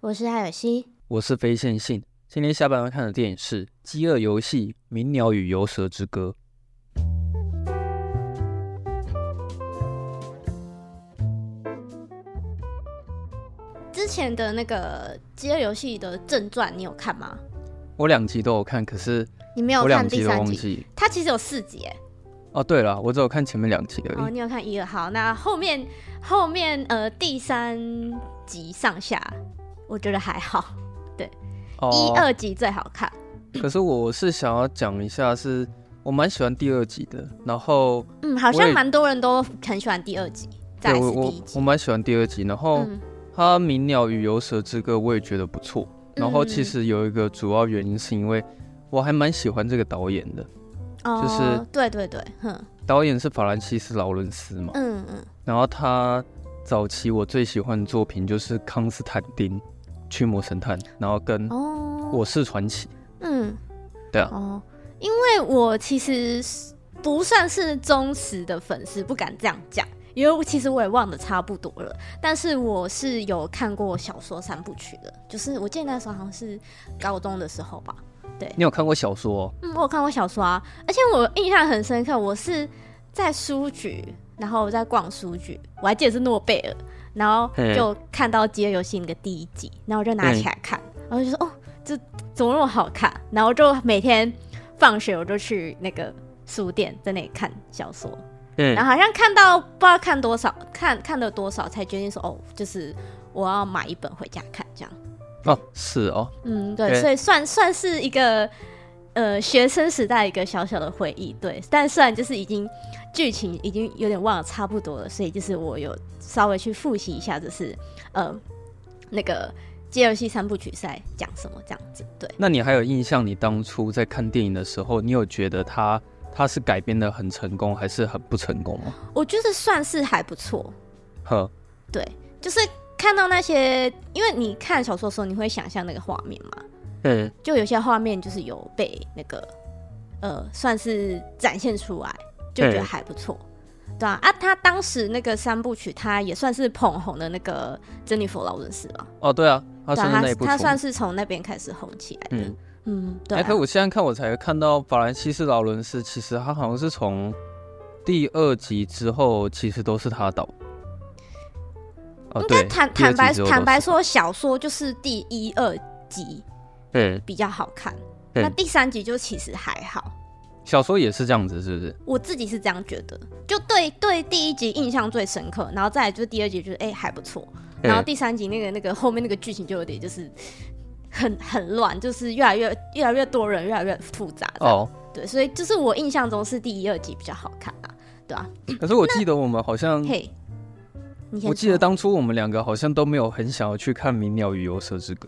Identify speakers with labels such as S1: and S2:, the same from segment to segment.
S1: 我是艾尔西，
S2: 我是非线性。今天下班要看的电影是《饥饿游戏：鸣鸟与游蛇之歌》。
S1: 之前的那个《饥饿游戏》的正传，你有看吗？
S2: 我两集都有看，可是
S1: 你没有看第三集。它其实有四集，哎。
S2: 哦，对了，我只有看前面两集而已。
S1: 哦，你有看一二号，那后面后面呃第三集上下。我觉得还好，对，哦、一二集最好看。
S2: 可是我是想要讲一下是，是我蛮喜欢第二集的。然后，
S1: 嗯，好像蛮多人都很喜欢第二集。
S2: 对，我我我蛮喜欢第二集。然后，他《鸣鸟与游蛇之歌》我也觉得不错。然后，其实有一个主要原因是因为我还蛮喜欢这个导演的，
S1: 哦、就是对对对，哼，
S2: 导演是法兰西斯·劳伦斯嘛，嗯嗯。然后他早期我最喜欢的作品就是《康斯坦丁》。驱魔神探，然后跟我是传奇，嗯，对啊，
S1: 哦，因为我其实不算是忠实的粉丝，不敢这样讲，因为其实我也忘得差不多了。但是我是有看过小说三部曲的，就是我记得那时候好像是高中的时候吧。对，
S2: 你有看过小说哦？
S1: 嗯，我有看过小说啊，而且我印象很深刻，我是在书局，然后我在逛书局，我还记得是诺贝尔。然后就看到《饥饿游戏》那个第一集，然后我就拿起来看，然后就说：“哦，这怎么那么好看？”然后就每天放学我就去那个书店在那里看小说，嗯，然后好像看到不知道看多少，看看了多少才决定说：“哦，就是我要买一本回家看。”这样。
S2: 哦，是哦，
S1: 嗯，对，所以算算是一个呃学生时代一个小小的回忆，对。但虽然就是已经剧情已经有点忘了差不多了，所以就是我有。稍微去复习一下，就是呃，那个《街游戏》三部曲赛讲什么这样子。对，
S2: 那你还有印象？你当初在看电影的时候，你有觉得它它是改编的很成功，还是很不成功吗？
S1: 我觉得算是还不错。
S2: 呵，
S1: 对，就是看到那些，因为你看小说的时候，你会想象那个画面嘛。嗯，就有些画面就是有被那个呃，算是展现出来，就觉得还不错。对啊，啊，他当时那个三部曲，他也算是捧红的那个珍妮佛劳伦斯吧？
S2: 哦，对啊，他算是那部，
S1: 他算是从那边开始红起来的。嗯嗯，对、啊。哎，
S2: 可我现在看，我才看到法兰西斯劳伦斯，其实他好像是从第二集之后，其实都是他导。
S1: 哦，应该坦坦白坦白说，小说就是第一二集，嗯，比较好看。嗯、那第三集就其实还好。
S2: 小说也是这样子，是不是？
S1: 我自己是这样觉得，就对对，第一集印象最深刻，然后再来就是第二集，就是哎、欸、还不错，然后第三集那个那个后面那个剧情就有点就是很很乱，就是越来越越来越多人，越来越复杂。哦，对，所以就是我印象中是第一、二集比较好看啊，对、啊？
S2: 可是我记得我们好像，嘿，我记得当初我们两个好像都没有很想要去看《鸣鸟与游蛇之歌》。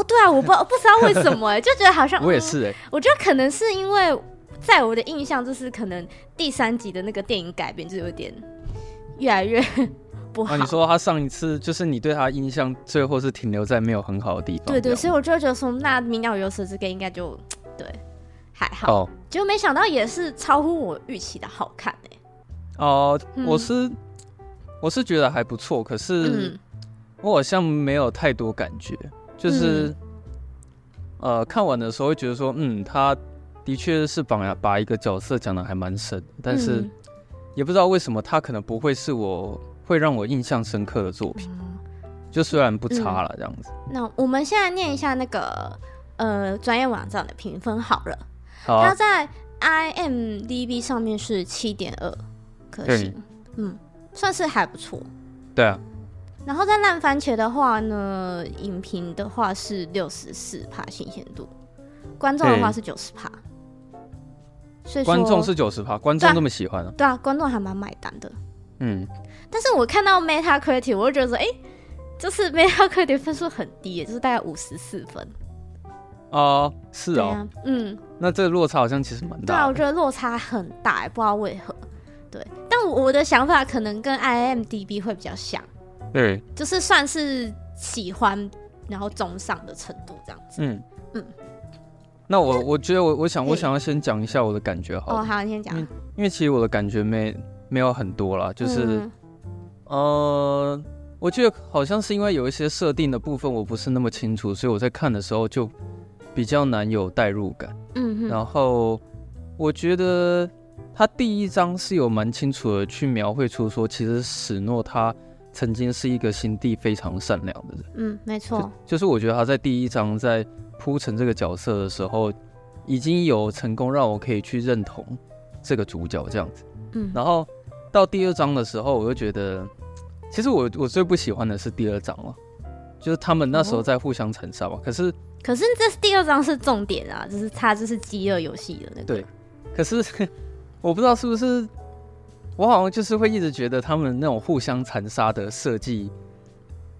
S1: 哦，对啊，我不不知道为什么哎、欸，就觉得好像
S2: 我也是哎、欸
S1: 嗯，我觉得可能是因为。在我的印象，就是可能第三集的那个电影改编就有点越来越不好。啊，
S2: 你说他上一次就是你对他印象最后是停留在没有很好的地方。
S1: 对，对对，所以我就觉得说，那《鸣鸟与游蛇之歌》应该就对还好。哦，结果没想到也是超乎我预期的好看哎。
S2: 哦，呃，我是，嗯，我是觉得还不错，可是我好像没有太多感觉，就是，嗯，呃，看完的时候会觉得说，嗯，他。的确是把把一个角色讲得还蛮深，但是也不知道为什么他可能不会是我会让我印象深刻的作品，嗯、就虽然不差了这样子。
S1: 嗯、那我们现在念一下那个呃专业网站的评分好了，好啊、它在 IMDB 上面是七点二颗星，嗯，算是还不错。
S2: 对啊。
S1: 然后在烂番茄的话呢，影评的话是六十四帕新鲜度，观众的话是九十趴。所以
S2: 观众是九十趴，观众这么喜欢啊？
S1: 对啊，观众还蛮买单的。
S2: 嗯。
S1: 但是我看到 Metacritic，我就觉得说，哎，就是 Metacritic 分数很低，就是大概五十四分。
S2: 哦，是哦。
S1: 啊、嗯。
S2: 那这个落差好像其实蛮大。
S1: 对啊，我觉得落差很大，不知道为何。对，但我的想法可能跟 IMDB 会比较像。
S2: 对，
S1: 就是算是喜欢，然后中上的程度这样子。
S2: 嗯嗯。那我我觉得我我想我想要先讲一下我的感觉好。
S1: 哦，好，你先讲。
S2: 因为其实我的感觉没没有很多啦，就是、嗯、呃，我觉得好像是因为有一些设定的部分我不是那么清楚，所以我在看的时候就比较难有代入感。
S1: 嗯哼。
S2: 然后我觉得他第一章是有蛮清楚的去描绘出说，其实史诺他。曾经是一个心地非常善良的人，
S1: 嗯，没错，
S2: 就，是我觉得他在第一章在铺陈这个角色的时候，已经有成功让我可以去认同这个主角这样子，
S1: 嗯，
S2: 然后到第二章的时候，我就觉得，其实我我最不喜欢的是第二章了，就是他们那时候在互相残杀嘛，可是
S1: 可是这第二章是重点啊，就是他就是饥饿游戏的那个，
S2: 对，可是 我不知道是不是。我好像就是会一直觉得他们那种互相残杀的设计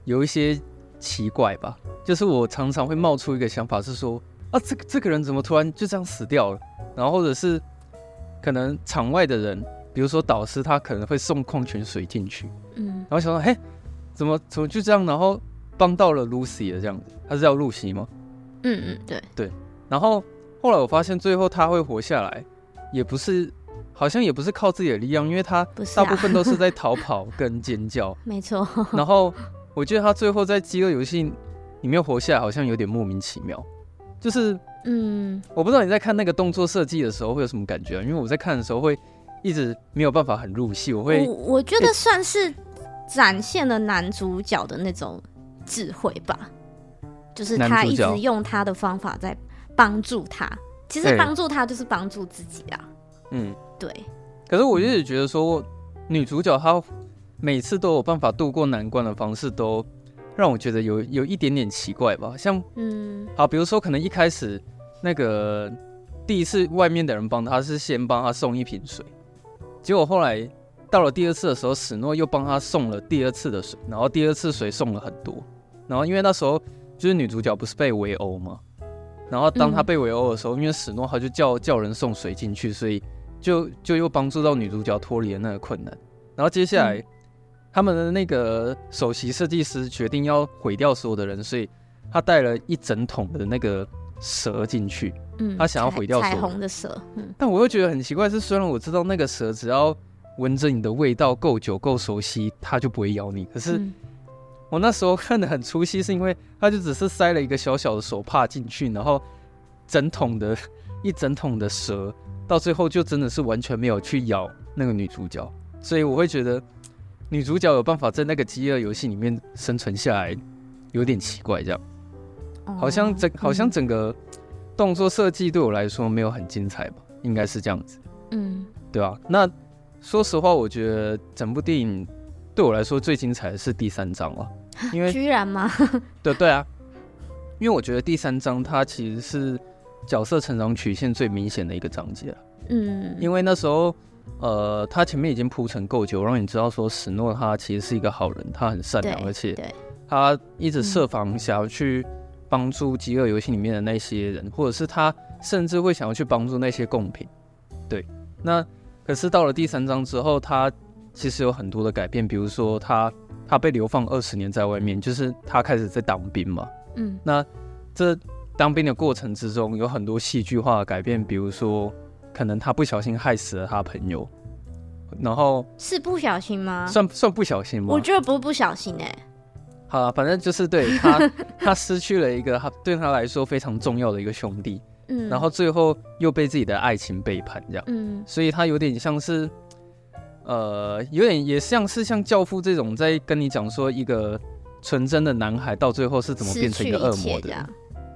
S2: 有一些奇怪吧，就是我常常会冒出一个想法是说啊，这个这个人怎么突然就这样死掉了？然后或者是可能场外的人，比如说导师，他可能会送矿泉水进去，
S1: 嗯，
S2: 然后想说，嘿，怎么怎么就这样？然后帮到了露西的这样子，他是叫露西吗？
S1: 嗯嗯，对
S2: 对。然后后来我发现最后他会活下来，也不是。好像也不是靠自己的力量，因为他大部分都是在逃跑跟尖叫。
S1: 没错。
S2: 然后我觉得他最后在饥饿游戏里面活下来，好像有点莫名其妙。就是，
S1: 嗯，
S2: 我不知道你在看那个动作设计的时候会有什么感觉啊？因为我在看的时候会一直没有办法很入戏。我会，
S1: 我我觉得算是展现了男主角的那种智慧吧，就是他一直用他的方法在帮助他。其实帮助他就是帮助自己啊。
S2: 嗯。
S1: 对，
S2: 可是我一直觉得说，女主角她每次都有办法度过难关的方式，都让我觉得有有一点点奇怪吧。像，
S1: 嗯，
S2: 好，比如说可能一开始那个第一次外面的人帮她是先帮她送一瓶水，结果后来到了第二次的时候，史诺又帮她送了第二次的水，然后第二次水送了很多，然后因为那时候就是女主角不是被围殴吗？然后当她被围殴的时候，因为史诺他就叫叫人送水进去，所以。就就又帮助到女主角脱离了那个困难，然后接下来、嗯、他们的那个首席设计师决定要毁掉所有的人，所以他带了一整桶的那个蛇进去，
S1: 嗯，
S2: 他想要毁掉
S1: 彩虹的蛇，
S2: 嗯，但我又觉得很奇怪，是虽然我知道那个蛇只要闻着你的味道够久够熟悉，它就不会咬你，可是我那时候看得很出戏，是因为他就只是塞了一个小小的手帕进去，然后整桶的一整桶的蛇。到最后就真的是完全没有去咬那个女主角，所以我会觉得女主角有办法在那个饥饿游戏里面生存下来，有点奇怪，这样，好像整好像整个动作设计对我来说没有很精彩吧，应该是这样子，
S1: 嗯，
S2: 对啊。那说实话，我觉得整部电影对我来说最精彩的是第三章了，因为
S1: 居然吗？
S2: 对对啊，因为我觉得第三章它其实是。角色成长曲线最明显的一个章节了，
S1: 嗯，
S2: 因为那时候，呃，他前面已经铺陈够久，让你知道说史诺他其实是一个好人，他很善良，而且他一直设防想要去帮助饥饿游戏里面的那些人，或者是他甚至会想要去帮助那些贡品。对，那可是到了第三章之后，他其实有很多的改变，比如说他他被流放二十年在外面，就是他开始在当兵嘛，
S1: 嗯，
S2: 那这。当兵的过程之中有很多戏剧化的改变，比如说，可能他不小心害死了他朋友，然后
S1: 是不小心吗？
S2: 算算不小心吗？
S1: 我觉得不是不小心哎、欸。
S2: 好啊，反正就是对他，他失去了一个他对他来说非常重要的一个兄弟，
S1: 嗯，
S2: 然后最后又被自己的爱情背叛，这样，
S1: 嗯，
S2: 所以他有点像是，呃，有点也像是像教父这种在跟你讲说一个纯真的男孩到最后是怎么变成一个恶魔的，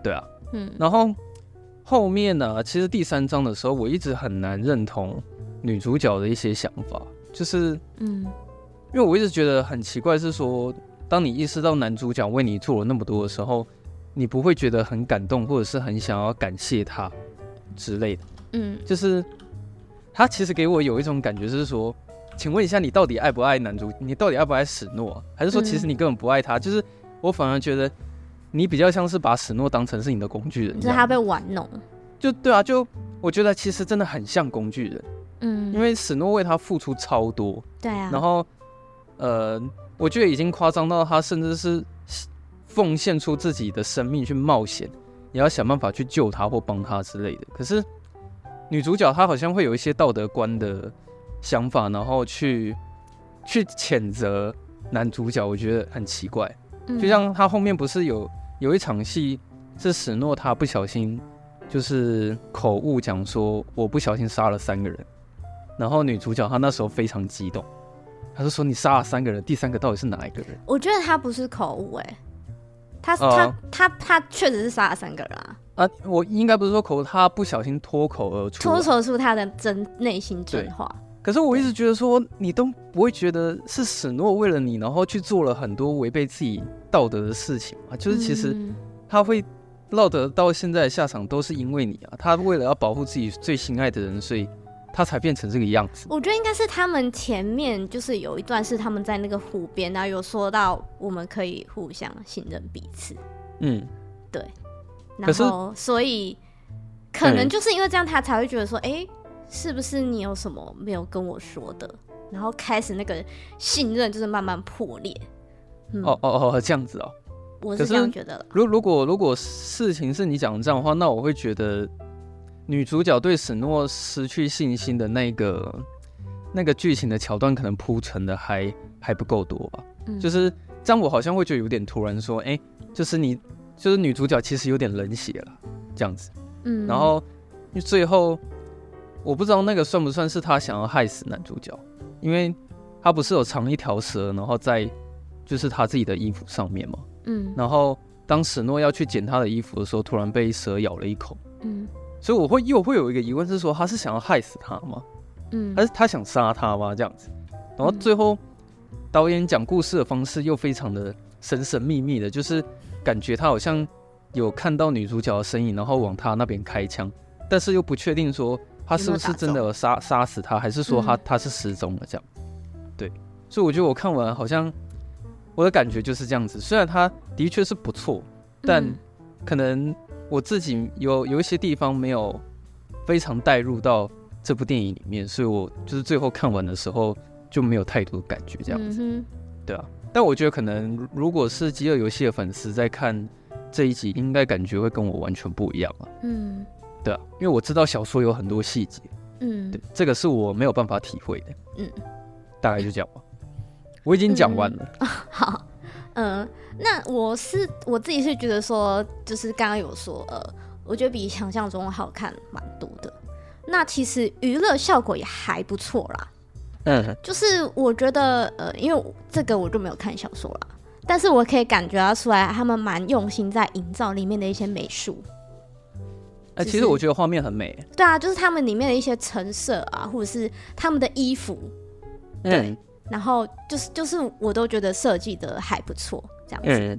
S2: 对啊。
S1: 嗯，
S2: 然后后面呢，其实第三章的时候，我一直很难认同女主角的一些想法，就是，
S1: 嗯，
S2: 因为我一直觉得很奇怪，是说当你意识到男主角为你做了那么多的时候，你不会觉得很感动，或者是很想要感谢他之类的。嗯，就是他其实给我有一种感觉，是说，请问一下，你到底爱不爱男主？你到底爱不爱史诺？还是说，其实你根本不爱他？嗯、就是我反而觉得你比较像是把史诺当成是你的工具人，
S1: 就是他被玩弄。
S2: 就对啊，就我觉得其实真的很像工具人。嗯，因为史诺为他付出超多。
S1: 对啊。
S2: 然后。呃，我觉得已经夸张到他甚至是奉献出自己的生命去冒险，也要想办法去救他或帮他之类的。可是女主角她好像会有一些道德观的想法，然后去去谴责男主角，我觉得很奇怪。就像他后面不是有有一场戏是史诺他不小心就是口误讲说我不小心杀了三个人，然后女主角她那时候非常激动。她是说你杀了三个人，第三个到底是哪一个人？
S1: 我觉得他不是口误，哎，他他他他确实是杀了三个人啊！
S2: 啊，我应该不是说口误，他不小心脱口而出，
S1: 脱口出他的真内心真话。
S2: 可是我一直觉得说，你都不会觉得是史诺为了你，然后去做了很多违背自己道德的事情啊？就是其实他会落得到现在的下场，都是因为你啊！他为了要保护自己最心爱的人，所以。他才变成这个样子。
S1: 我觉得应该是他们前面就是有一段是他们在那个湖边，然后有说到我们可以互相信任彼此。嗯，对。然后所以可能就是因为这样，他才会觉得说，哎、欸，是不是你有什么没有跟我说的？然后开始那个信任就是慢慢破裂。
S2: 嗯、哦哦哦，这样子哦。
S1: 我是这样觉得了。
S2: 如如果如果事情是你讲的这样的话，那我会觉得。女主角对史诺失去信心的那个那个剧情的桥段，可能铺陈的还还不够多吧？嗯，就是这样，我好像会觉得有点突然，说，哎，就是你，就是女主角其实有点冷血了，这样子。嗯，然后最后我不知道那个算不算是他想要害死男主角，因为他不是有藏一条蛇，然后在就是他自己的衣服上面嘛。嗯，然后当史诺要去捡他的衣服的时候，突然被蛇咬了一口。嗯。所以我会又会有一个疑问是说，他是想要害死他吗？嗯，还是他想杀他吗？这样子，然后最后导演讲故事的方式又非常的神神秘秘的，就是感觉他好像有看到女主角的身影，然后往他那边开枪，但是又不确定说他是不是真的有杀杀死他，还是说他他是失踪了这样。对，所以我觉得我看完好像我的感觉就是这样子，虽然他的确是不错，但可能。我自己有有一些地方没有非常带入到这部电影里面，所以我就是最后看完的时候就没有太多感觉这样子，嗯、对啊。但我觉得可能如果是饥饿游戏的粉丝在看这一集，应该感觉会跟我完全不一样啊。嗯，对啊，因为我知道小说有很多细节，嗯，对，这个是我没有办法体会的。嗯，大概就这样吧。我已经讲完了。
S1: 嗯、好。嗯，那我是我自己是觉得说，就是刚刚有说，呃，我觉得比想象中好看蛮多的。那其实娱乐效果也还不错啦。嗯，就是我觉得，呃，因为这个我就没有看小说啦，但是我可以感觉到出来，他们蛮用心在营造里面的一些美术。
S2: 哎、欸，其实我觉得画面很美。
S1: 对啊，就是他们里面的一些成色啊，或者是他们的衣服，对。嗯然后就是就是，我都觉得设计的还不错，这样子。嗯。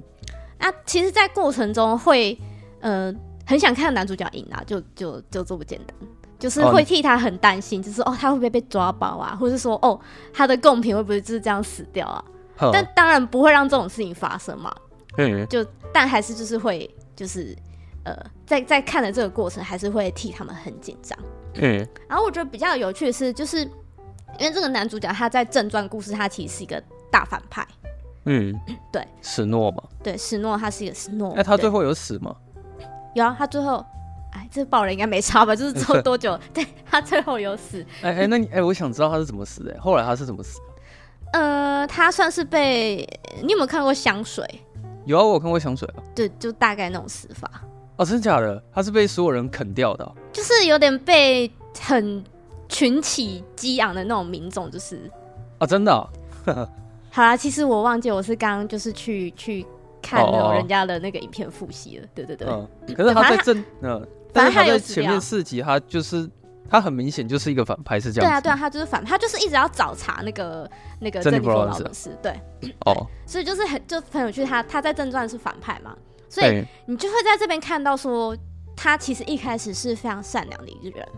S1: 那其实，在过程中会，呃，很想看男主角赢啊，就就就这么简单，就是会替他很担心，就是哦，他会不会被抓包啊，或者是说，哦，他的贡品会不会就是这样死掉啊？但当然不会让这种事情发生嘛。嗯。就但还是就是会就是呃，在在看的这个过程，还是会替他们很紧张。嗯。然后我觉得比较有趣的是，就是。因为这个男主角他在正传故事，他其实是一个大反派。嗯，对，
S2: 史诺嘛。
S1: 对，史诺他是一个史诺。
S2: 哎，他最后有死吗？
S1: 有啊，他最后，哎，这爆了应该没差吧？就是做 多久？对，他最后有死。
S2: 哎哎，那你哎，我想知道他是怎么死的。后来他是怎么死？
S1: 呃，他算是被你有没有看过香水？
S2: 有啊，我有看过香水啊。
S1: 对，就大概那种死法。
S2: 哦，真的假的？他是被所有人啃掉的啊？
S1: 就是有点被很。群起激昂的那种民众，就是
S2: 啊，真的、哦。
S1: 好啦，其实我忘记我是刚刚就是去去看那种人家的那个影片复习了。对对对、嗯。可
S2: 是他在正嗯，但是他在前面四集，他就是他很明显就是一个反派，是这样。
S1: 对啊，对啊，他就是反派，他就是一直要找茬那个那个珍妮佛劳伦斯。对，哦，所以就是很就很有趣，他他在正传是反派嘛，所以你就会在这边看到说，他其实一开始是非常善良的一个人。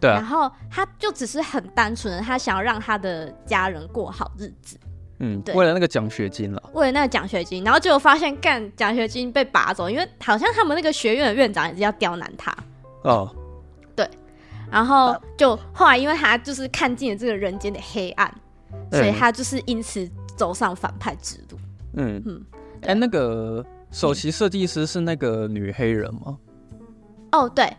S1: 对、啊，然后他就只是很单纯的，他想要让他的家人过好日子。
S2: 嗯，对，为了那个奖学金了，
S1: 为了那个奖学金，然后结果发现干奖学金被拔走，因为好像他们那个学院的院长也是要刁难他。哦，对，然后就后来因为他就是看尽了这个人间的黑暗，所以他就是因此走上反派之路。
S2: 嗯。嗯，哎、欸，那个首席设计师是那个女黑人吗？
S1: 哦，对，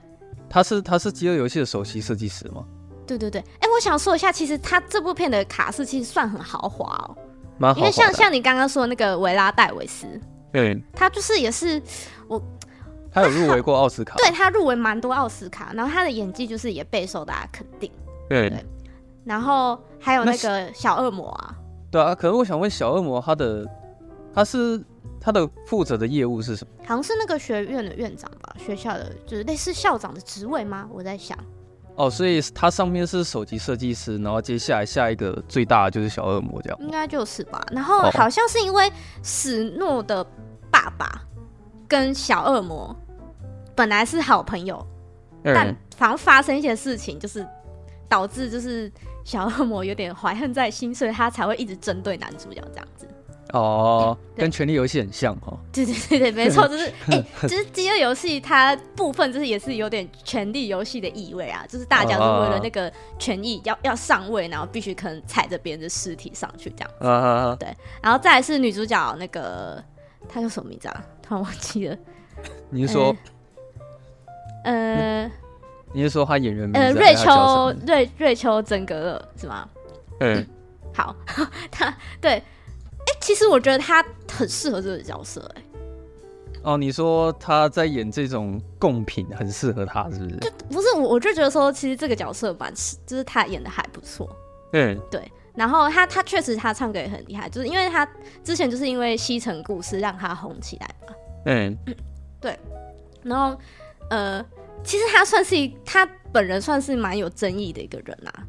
S2: 她是她是饥饿游戏的首席设计师吗？
S1: 对对对，哎、欸，我想说一下，其实他这部片的卡是其实算很豪华哦。因为像像你刚刚说的那个维拉戴维斯，对，他就是也是我，
S2: 他有入围过奥斯卡，
S1: 对他入围蛮多奥斯卡，然后他的演技就是也备受大家肯定，对，对，然后还有那个小恶魔啊，
S2: 对啊，可是我想问小恶魔他的他是他的负责的业务是什么？
S1: 好像是那个学院的院长吧，学校的就是类似校长的职位吗？我在想。
S2: 哦，所以他上面是首席设计师，然后接下来下一个最大的就是小恶魔这样，
S1: 应该就是吧。然后好像是因为史诺的爸爸跟小恶魔本来是好朋友，嗯、但反而发生一些事情，就是导致就是小恶魔有点怀恨在心，所以他才会一直针对男主角这样子。
S2: 哦，跟权力游戏很像哦。
S1: 对对对对，没错，就是哎、欸，就是饥饿游戏它部分就是也是有点权力游戏的意味啊，就是大家是为了那个权益要要上位，然后必须可能踩着别人的尸体上去这样子。啊、对，然后再来是女主角那个她叫什么名字啊？突然忘记了。
S2: 你是说？
S1: 呃，嗯、
S2: 你是说她演员名字？
S1: 呃，瑞秋瑞瑞秋珍格勒是吗？嗯，好，她对。哎、欸，其实我觉得他很适合这个角色、欸。哎，
S2: 哦，你说他在演这种贡品，很适合他，是不是？
S1: 就不是我，我就觉得说，其实这个角色蛮，就是他演的还不错。嗯，对。然后他，他确实他唱歌也很厉害，就是因为他之前就是因为《西城故事》让他红起来嘛。嗯，对。然后，呃，其实他算是，他本人算是蛮有争议的一个人啊。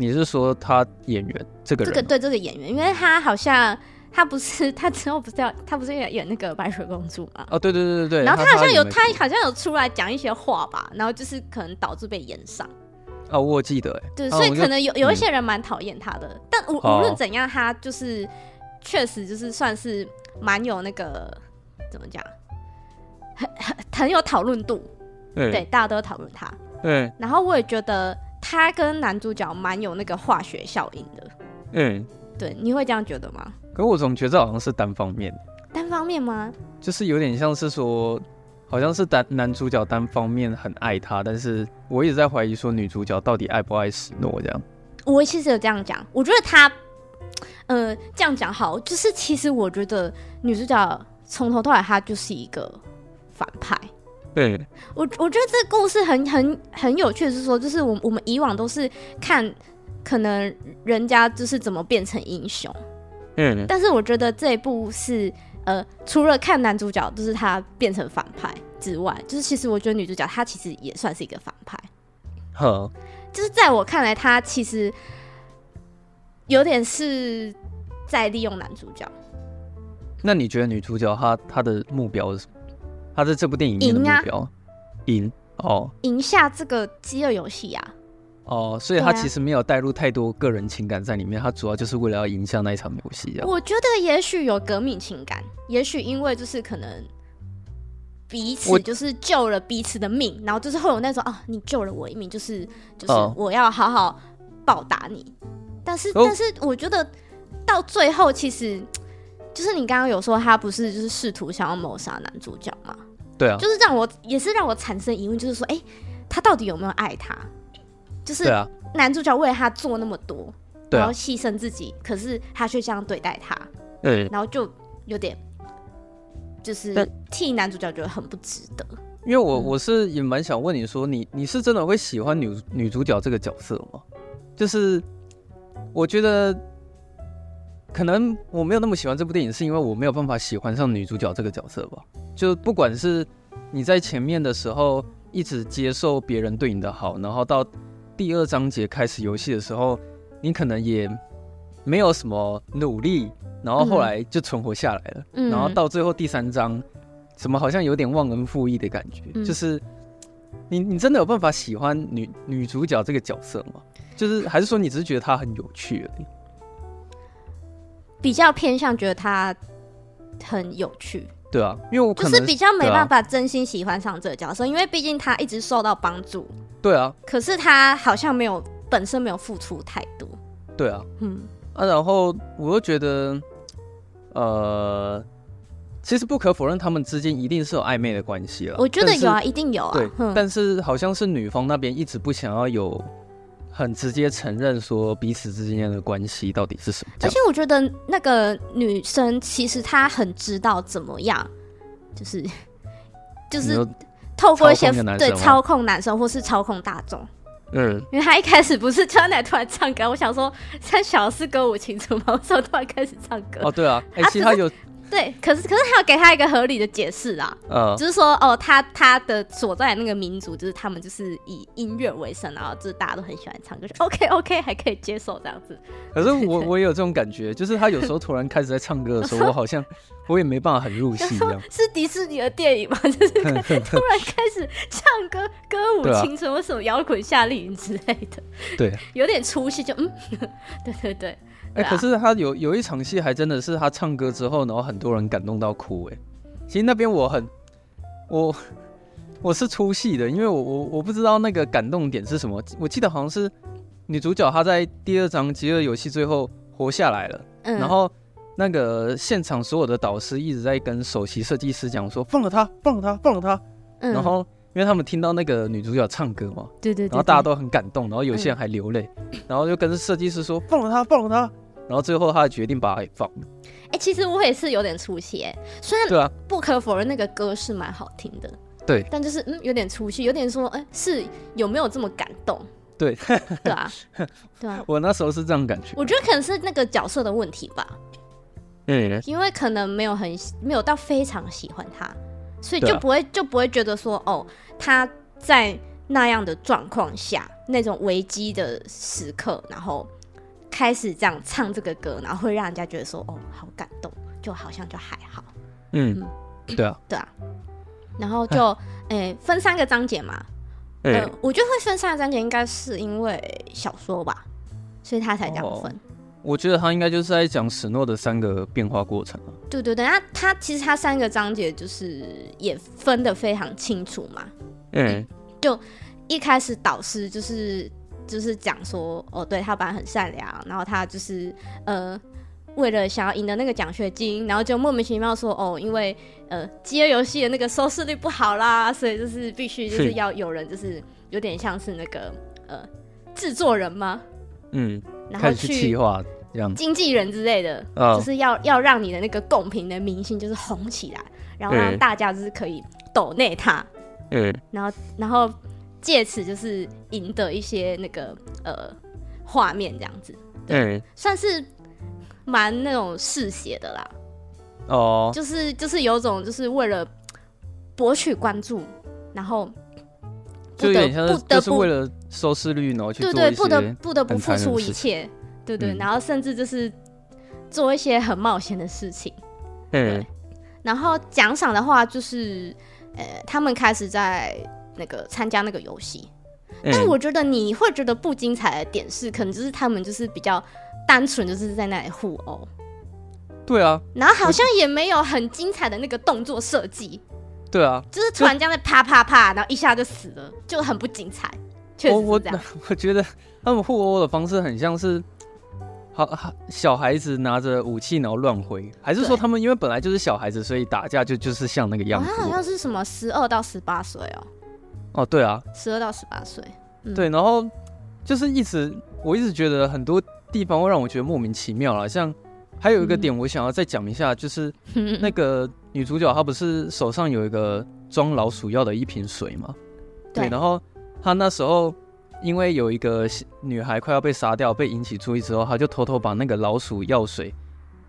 S2: 你是说他演员这个人？
S1: 这个对这个演员，因为他好像他不是 他之后不是要他不是演演那个白雪公主吗？
S2: 哦，对对对对对。
S1: 然后他好像有他，他好像有出来讲一些话吧，然后就是可能导致被演上。
S2: 哦，我记得哎。
S1: 对，所以可能有有一些人蛮讨厌他的，嗯、但无无论怎样，他就是确实就是算是蛮有那个怎么讲，很很很有讨论度。对，对，大家都讨论他。对。然后我也觉得。他跟男主角蛮有那个化学效应的，嗯，对，你会这样觉得吗？
S2: 可我总觉得好像是单方面，
S1: 单方面吗？
S2: 就是有点像是说，好像是单男主角单方面很爱他，但是我一直在怀疑说女主角到底爱不爱史诺这样。
S1: 我其实有这样讲，我觉得他，呃，这样讲好，就是其实我觉得女主角从头到尾她就是一个反派。
S2: 对，
S1: 我我觉得这个故事很很很有趣，是说，就是我我们以往都是看可能人家就是怎么变成英雄，嗯，但是我觉得这一部是呃，除了看男主角就是他变成反派之外，就是其实我觉得女主角她其实也算是一个反派，
S2: 呵，
S1: 就是在我看来，她其实有点是在利用男主角。
S2: 那你觉得女主角她她的目标是什么？他在这部电影里的目标，赢、啊、哦，
S1: 赢下这个饥饿游戏啊！
S2: 哦，所以他其实没有带入太多个人情感在里面，他主要就是为了要赢下那一场游戏。
S1: 我觉得也许有革命情感，也许因为就是可能彼此就是救了彼此的命，然后就是会有那种啊，你救了我一命，就是就是我要好好报答你。哦、但是但是我觉得到最后其实。就是你刚刚有说他不是就是试图想要谋杀男主角吗？
S2: 对啊，
S1: 就是让我也是让我产生疑问，就是说，哎、欸，他到底有没有爱他？就是男主角为了他做那么多，然后牺牲自己，可是他却这样对待他，对，然后就有点就是替男主角觉得很不值得。
S2: 因为我我是也蛮想问你说，你你是真的会喜欢女女主角这个角色吗？就是我觉得。可能我没有那么喜欢这部电影，是因为我没有办法喜欢上女主角这个角色吧。就不管是你在前面的时候，一直接受别人对你的好，然后到第二章节开始游戏的时候，你可能也没有什么努力，然后后来就存活下来了。嗯、然后到最后第三章，怎么好像有点忘恩负义的感觉？嗯、就是你你真的有办法喜欢女女主角这个角色吗？就是还是说你只是觉得她很有趣而已？
S1: 比较偏向觉得他很有趣。
S2: 对啊，因为我
S1: 就是比较没办法真心喜欢上这个角色，啊、因为毕竟他一直受到帮助。
S2: 对啊，
S1: 可是他好像没有本身没有付出太多。
S2: 对啊，嗯啊，然后我又觉得，呃，其实不可否认，他们之间一定是有暧昧的关系了。
S1: 我觉得有啊，一定有啊。
S2: 对，嗯、但是好像是女方那边一直不想要有。很直接承认说彼此之间的关系到底是什么？
S1: 而且我觉得那个女生其实她很知道怎么样，就是就是透过一些对操控男生或是操控大众。嗯，因为她一开始不是穿来突然唱歌，我想说三小是歌舞青春吗？为什么突然开始唱歌？
S2: 哦，对啊，哎、欸，其实他有。
S1: 对，可是可是他要给他一个合理的解释啦，嗯，就是说哦，他他的所在的那个民族就是他们就是以音乐为生，然后就是大家都很喜欢唱歌，OK OK 还可以接受这样子。
S2: 可是我我也有这种感觉，就是他有时候突然开始在唱歌的时候，我好像我也没办法很入戏这样。
S1: 是迪士尼的电影吗？就是突然开始唱歌，歌舞青春，为什么摇滚夏令营之类的？
S2: 对，
S1: 有点出戏，就嗯，对 对对。
S2: 哎、欸，可是他有有一场戏，还真的是他唱歌之后，然后很多人感动到哭。哎，其实那边我很，我 我是出戏的，因为我我我不知道那个感动点是什么。我记得好像是女主角她在第二章饥饿游戏最后活下来了，嗯、然后那个现场所有的导师一直在跟首席设计师讲说放了他，放了他，放了他。嗯、然后因为他们听到那个女主角唱歌嘛，
S1: 对对，对对，
S2: 然后大家都很感动，然后有些人还流泪，嗯、然后就跟设计师说放了他，放了他。然后最后他决定把它给放了。
S1: 哎、欸，其实我也是有点出戏哎，虽然对啊，不可否认那个歌是蛮好听的，
S2: 对，
S1: 但就是嗯有点出戏，有点说哎、欸、是有没有这么感动？
S2: 对，
S1: 对啊，对啊，
S2: 我那时候是这样感觉。
S1: 我觉得可能是那个角色的问题吧，嗯，因为可能没有很没有到非常喜欢他，所以就不会、啊、就不会觉得说哦他在那样的状况下那种危机的时刻，然后。开始这样唱这个歌，然后会让人家觉得说哦，好感动，就好像就还好。
S2: 嗯，嗯对啊，
S1: 对啊。然后就诶、欸，分三个章节嘛。嗯、我觉得会分三个章节，应该是因为小说吧，所以他才这样分。哦、
S2: 我觉得他应该就是在讲史诺的三个变化过程。
S1: 对对对，那他其实他三个章节就是也分得非常清楚嘛。嗯、欸，就一开始导师就是。就是讲说，哦，对他本来很善良，然后他就是呃，为了想要赢得那个奖学金，然后就莫名其妙说，哦，因为呃，饥饿游戏的那个收视率不好啦，所以就是必须就是要有人，就是有点像是那个呃，制作人吗？嗯，然后去企划这样，经纪人之类的，哦、就是要要让你的那个贡品的明星就是红起来，然后让大家就是可以抖内他，嗯，然后然后。借此就是赢得一些那个呃画面这样子，对，嗯、算是蛮那种嗜血的啦。哦，就是就是有种就是为了博取关注，然后
S2: 就有点像是就是为了收视率，然后去对对，
S1: 不得不得不付出一切，对对，嗯、然后甚至就是做一些很冒险的事情。嗯，对，然后奖赏的话就是呃，他们开始在。那个参加那个游戏，嗯、但我觉得你会觉得不精彩的点是，可能就是他们就是比较单纯，就是在那里互殴。
S2: 对啊，
S1: 然后好像也没有很精彩的那个动作设计。
S2: 对啊，
S1: 就是突然这样在啪啪啪，然后一下就死了，就很不精彩。
S2: 我我 我觉得他们互殴的方式很像是，好好小孩子拿着武器然后乱挥，还是说他们因为本来就是小孩子，所以打架就就是像那个样子？
S1: 他好像是什么十二到十八岁哦。
S2: 哦，对啊，
S1: 十二到十八岁，嗯、
S2: 对，然后就是一直，我一直觉得很多地方会让我觉得莫名其妙啦。像还有一个点，我想要再讲一下，嗯、就是 那个女主角她不是手上有一个装老鼠药的一瓶水吗？对，然后她那时候因为有一个女孩快要被杀掉，被引起注意之后，他就偷偷把那个老鼠药水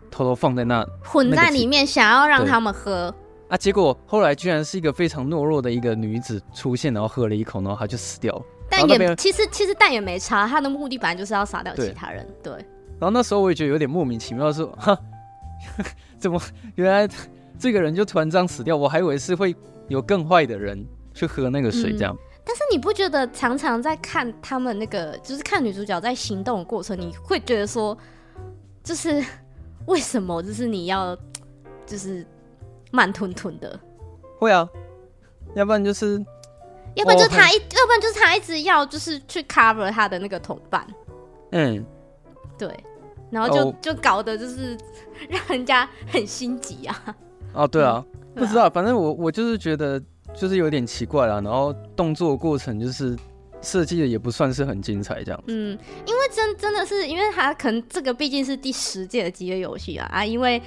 S2: 偷偷放在那，
S1: 混在里面，想要让他们喝。
S2: 啊，结果后来居然是一个非常懦弱的一个女子出现，然后喝了一口，然后她就死掉了。
S1: 但也其实其实但也没差，他的目的本来就是要杀掉其他人。对。对
S2: 然后那时候我也觉得有点莫名其妙的，说哈，怎么原来这个人就突然这样死掉？我还以为是会有更坏的人去喝那个水这样。嗯、
S1: 但是你不觉得常常在看他们那个，就是看女主角在行动的过程，你会觉得说，就是 为什么就是你要就是慢吞吞的？
S2: 会啊，要不然就是。
S1: 要不然就是他一，要不然就是他一直要就是去 cover 他的那个同伴，
S2: 嗯，
S1: 对，然后就、oh. 就搞得就是让人家很心急啊。
S2: 哦，对啊，嗯、不知道，反正我我就是觉得就是有点奇怪啦。然后动作过程就是设计的也不算是很精彩这样。
S1: 嗯，因为真真的是因为他可能这个毕竟是第十届的集约游戏啊啊，因为。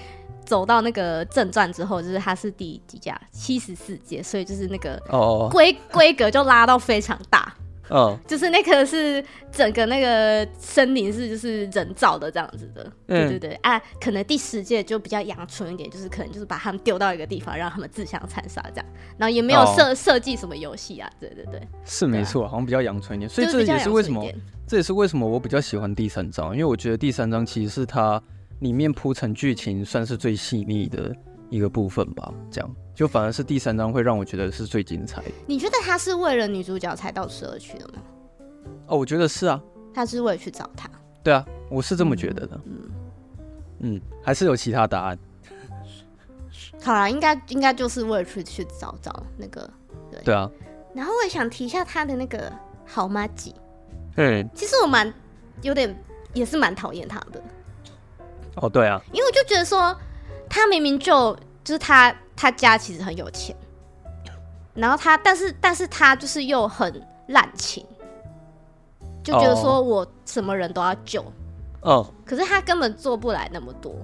S1: 走到那个正传之后，就是它是第几届？七十四届，所以就是那个规规格就拉到非常大。
S2: 嗯，
S1: 就是那个是整个那个森林是就是人造的这样子的。嗯、对对对，啊，可能第十届就比较阳春一点，就是可能就是把他们丢到一个地方，让他们自相残杀这样，然后也没有设设计什么游戏啊。对对对，
S2: 是没错，啊、好像比较阳春一点。所以这也是为什么，这也是为什么我比较喜欢第三章，因为我觉得第三章其实是它。里面铺陈剧情算是最细腻的一个部分吧，这样就反而是第三章会让我觉得是最精彩的。
S1: 你觉得他是为了女主角才到十二区的吗？
S2: 哦，我觉得是啊，
S1: 他是为了去找她。
S2: 对啊，我是这么觉得的。嗯嗯，还是有其他答案。
S1: 好啦，应该应该就是为了去去找找那个对。
S2: 对啊。
S1: 然后我也想提一下他的那个好妈吉。
S2: 嗯，
S1: 其实我蛮有点也是蛮讨厌他的。
S2: 哦，对啊，
S1: 因为我就觉得说，他明明就就是他他家其实很有钱，然后他但是但是他就是又很滥情，就觉得说我什么人都要救，
S2: 哦，
S1: 可是他根本做不来那么多，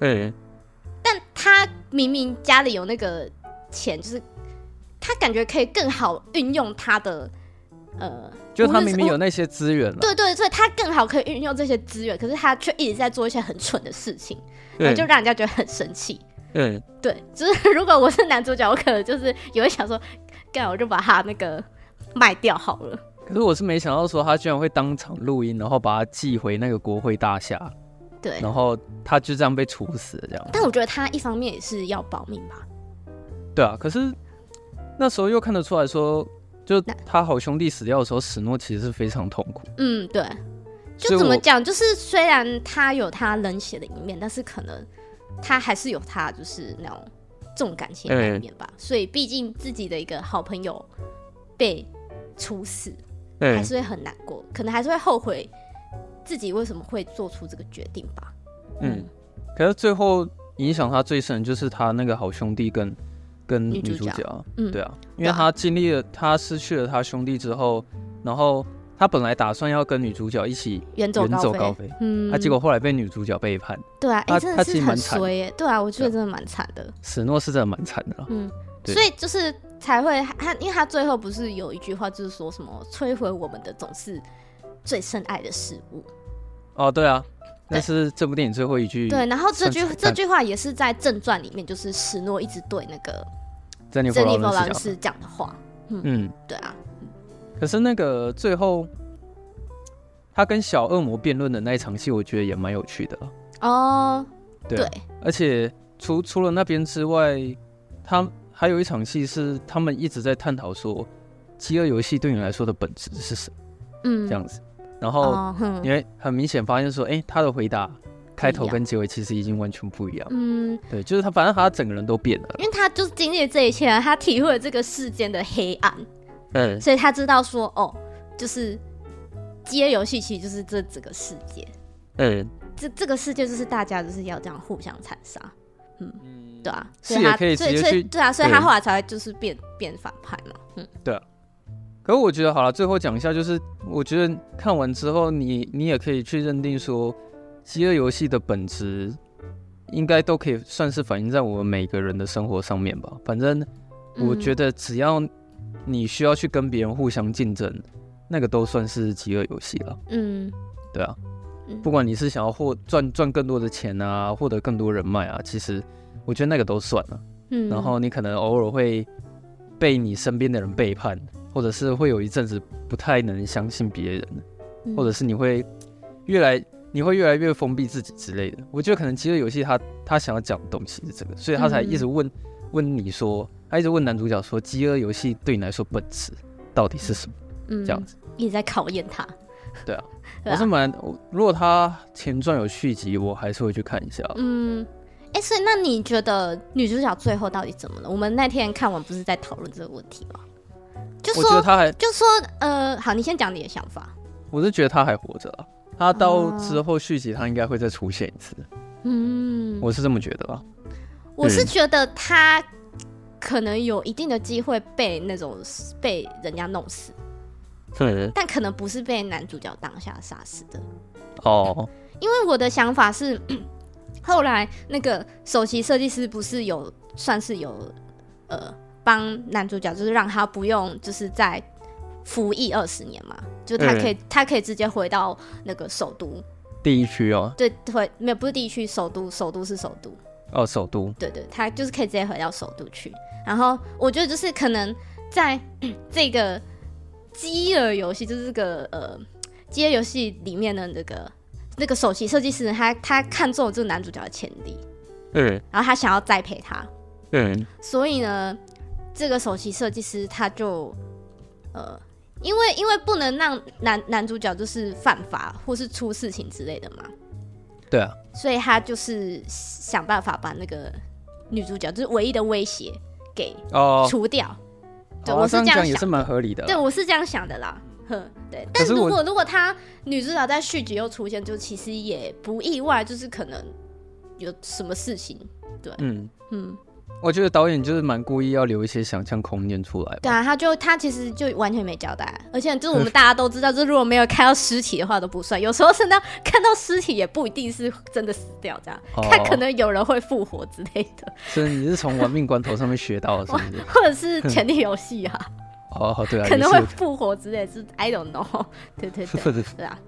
S2: 嗯，
S1: 但他明明家里有那个钱，就是他感觉可以更好运用他的。呃，
S2: 就他明明有那些资源了，
S1: 对对，所以他更好可以运用这些资源，可是他却一直在做一些很蠢的事情，然后就让人家觉得很生气。
S2: 嗯，
S1: 对，就是 如果我是男主角，我可能就是也会想说，干我就把他那个卖掉好了。
S2: 可是我是没想到说他居然会当场录音，然后把他寄回那个国会大厦，
S1: 对，
S2: 然后他就这样被处死了这样。
S1: 但我觉得他一方面也是要保命吧。
S2: 对啊，可是那时候又看得出来说。就他好兄弟死掉的时候，史诺其实是非常痛苦。
S1: 嗯，对。就怎么讲？就是虽然他有他冷血的一面，但是可能他还是有他就是那种重感情的一面吧。欸、所以毕竟自己的一个好朋友被处死，欸、还是会很难过，可能还是会后悔自己为什么会做出这个决定吧。
S2: 嗯，可是最后影响他最深的就是他那个好兄弟跟。跟女主角，嗯，对啊，因为他经历了他失去了他兄弟之后，然后他本来打算要跟女主角一起远走高飞，嗯，他结果后来被女主角背叛，
S1: 对啊，
S2: 他
S1: 他其实很衰耶，对啊，我觉得真的蛮惨的，
S2: 史诺是真的蛮惨的，
S1: 嗯，所以就是才会他，因为他最后不是有一句话，就是说什么摧毁我们的总是最深爱的事物，
S2: 哦，对啊。那是这部电影最后一句。
S1: 对，然后这句这句话也是在正传里面，就是史诺一直对那个珍妮弗劳伦斯讲的话。嗯，嗯对啊。
S2: 可是那个最后他跟小恶魔辩论的那一场戏，我觉得也蛮有趣的。
S1: 哦，
S2: 对，对而且除除了那边之外，他还有一场戏是他们一直在探讨说，饥饿游戏对你来说的本质是什么？嗯，这样子。然后，因为很明显发现说，哎、欸，他的回答开头跟结尾其实已经完全不一样。嗯，对，就是他，反正他整个人都变了，
S1: 因为他就是经历了这一切，他体会了这个世间的黑暗。
S2: 嗯，
S1: 所以他知道说，哦，就是饥饿游戏其实就是这整个世界。
S2: 嗯，
S1: 这这个世界就是大家就是要这样互相残杀。嗯，对啊，
S2: 所以他
S1: 所以对啊，所以他后来才会就是变变反派嘛。嗯，
S2: 对啊。可是我觉得好了，最后讲一下，就是我觉得看完之后你，你你也可以去认定说，饥饿游戏的本质应该都可以算是反映在我们每个人的生活上面吧。反正我觉得只要你需要去跟别人互相竞争，嗯、那个都算是饥饿游戏了。
S1: 嗯，
S2: 对啊，不管你是想要获赚赚更多的钱啊，获得更多人脉啊，其实我觉得那个都算了。嗯，然后你可能偶尔会被你身边的人背叛，或者是会有一阵子不太能相信别人，嗯、或者是你会越来你会越来越封闭自己之类的。我觉得可能饥饿游戏他他想要讲的东西是这个，所以他才一直问、嗯、问你说，他一直问男主角说，饥饿游戏对你来说本质到底是什么？嗯，这样子
S1: 一直在考验他。
S2: 对啊，对啊，我是蛮，如果他前传有续集，我还是会去看一下。嗯。
S1: 哎，所以那你觉得女主角最后到底怎么了？我们那天看完不是在讨论这个问题吗？就说，我觉得他还就说，呃，好，你先讲你的想法。
S2: 我是觉得他还活着啊，他到之后续集他应该会再出现一次。嗯，我是这么觉得啊。
S1: 我是觉得他可能有一定的机会被那种被人家弄死，对，但可能不是被男主角当下杀死的。哦，因为我的想法是。后来那个首席设计师不是有算是有呃帮男主角，就是让他不用就是在服役二十年嘛，就他可以、嗯、他可以直接回到那个首都。
S2: 第一区哦，
S1: 对，回没有不是第一区，首都首都是首都。
S2: 哦，首都。
S1: 对对，他就是可以直接回到首都去。然后我觉得就是可能在这个饥饿游戏，就是这个呃饥饿游戏里面的那个。那个首席设计师他他看中了这个男主角的潜力，嗯，然后他想要栽培他，嗯，所以呢，这个首席设计师他就，呃，因为因为不能让男男主角就是犯法或是出事情之类的嘛，
S2: 对啊，
S1: 所以他就是想办法把那个女主角就是唯一的威胁给除掉，哦、对，我是这样想，
S2: 也是蛮合理的，
S1: 对，我是这样想的啦。呵，对，但如果如果他女主角在续集又出现，就其实也不意外，就是可能有什么事情，对，嗯。
S2: 嗯，我觉得导演就是蛮故意要留一些想象空间出来，
S1: 对啊，他就他其实就完全没交代，而且就是我们大家都知道，就是如果没有看到尸体的话都不算，有时候甚至看到尸体也不一定是真的死掉，这样，哦、他可能有人会复活之类的。
S2: 所以你是从玩命关头上面学到的，是不是？
S1: 或者是权力游戏啊？
S2: 哦，对啊，
S1: 可能会复活之类，是 I don't know，对对对，是啊，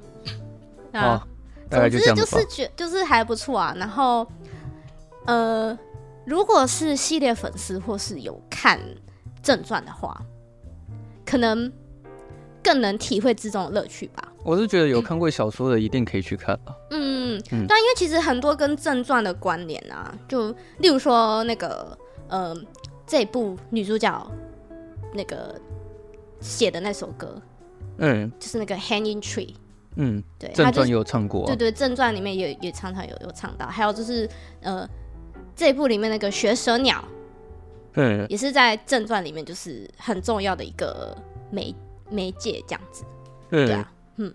S1: 啊，总之就是觉就是还不错啊。然后，呃，如果是系列粉丝或是有看正传的话，可能更能体会之中的乐趣吧。
S2: 我是觉得有看过小说的一定可以去看啊。
S1: 嗯嗯，但因为其实很多跟正传的关联啊，就例如说那个，呃，这部女主角那个。写的那首歌，嗯，就是那个《Hanging Tree》，
S2: 嗯，对，正传有唱过，啊，
S1: 对对，正传里面也也常常有有唱到，还有就是呃，这一部里面那个学舌鸟，嗯，也是在正传里面就是很重要的一个媒媒介这样子，嗯，对啊，嗯，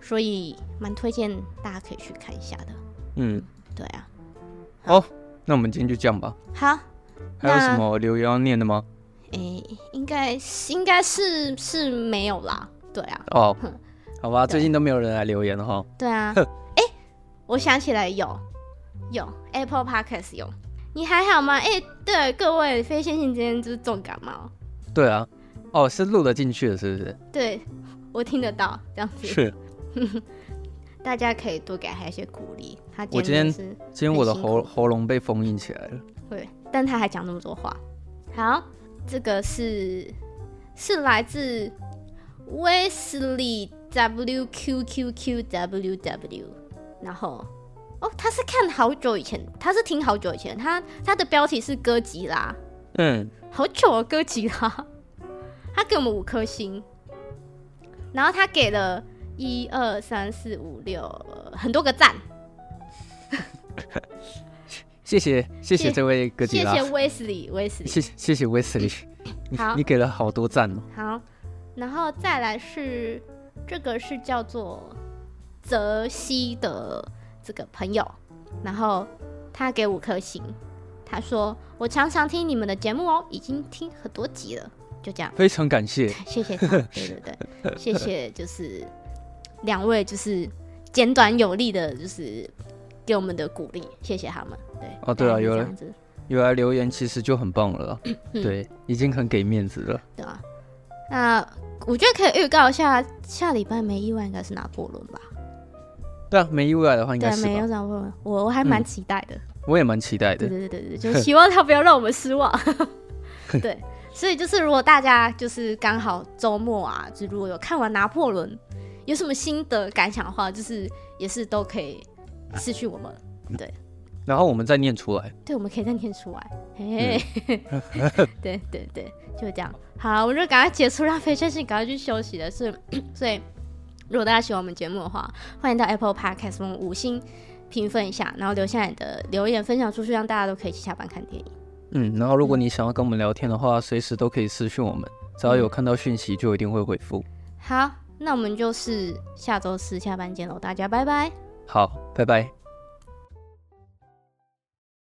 S1: 所以蛮推荐大家可以去看一下的，嗯，对啊，
S2: 好，好，那我们今天就这样吧，
S1: 好，
S2: 还有什么留言要念的吗？
S1: 哎、欸，应该应该是是没有啦，对啊。
S2: 哦，好吧，最近都没有人来留言了哈。
S1: 对啊。哎呵、欸，我想起来有有 Apple Podcast 有，你还好吗？哎、欸，对，各位非线性今天就是重感冒。
S2: 对啊。哦，是录得进去的，是不是？
S1: 对，我听得到，这样子。
S2: 是。
S1: 大家可以多给他一些鼓励。他
S2: 我今天今天我的喉喉咙被封印起来了。
S1: 对，但他还讲那么多话。好。这个是是来自 Wesley W Q Q Q W W，然后哦，他是看好久以前，他是听好久以前，他他的标题是哥吉拉，嗯，好久啊，哥吉拉，他给我们五颗星，然后他给了一二三四五六很多个赞。
S2: 谢谢谢谢这位哥吉拉，
S1: 谢谢 Wesley Wesley，
S2: 谢谢谢 Wesley，好，你给了好多赞哦。
S1: 好，然后再来是这个是叫做泽西的这个朋友，然后他给五颗星，他说我常常听你们的节目哦，已经听很多集了，就这样，
S2: 非常感谢，
S1: 谢谢他，对对对，谢谢就是两位就是简短有力的，就是。给我们的鼓励，谢谢他们。对
S2: 哦，对啊，有来有来留言，其实就很棒了。对，已经很给面子了。
S1: 对啊，那我觉得可以预告一下，下礼拜没意外应该是拿破仑吧？
S2: 对啊，没意外的话应该是。
S1: 对，没有什么，我我还蛮期待的。
S2: 我也蛮期待的。
S1: 对对对对，就 希望他不要让我们失望。对，所以就是如果大家就是刚好周末啊，就如果有看完拿破仑，有什么心得感想的话，就是也是都可以私讯我们。对。
S2: 然后我们再念出来。
S1: 对，我们可以再念出来。嘿嘿，对对对，就这样。好，我们就赶快结束，让飞先生赶快去休息了。是，所以 如果大家喜欢我们节目的话，欢迎到 Apple Podcast 我们五星评分一下，然后留下你的留言，分享出去，让大家都可以去下班看电影。
S2: 嗯，然后如果你想要跟我们聊天的话，随时都可以私讯我们，只要有看到讯息就一定会回复。
S1: 好，那我们就是下周四下班见喽，大家拜拜。
S2: 好，拜拜。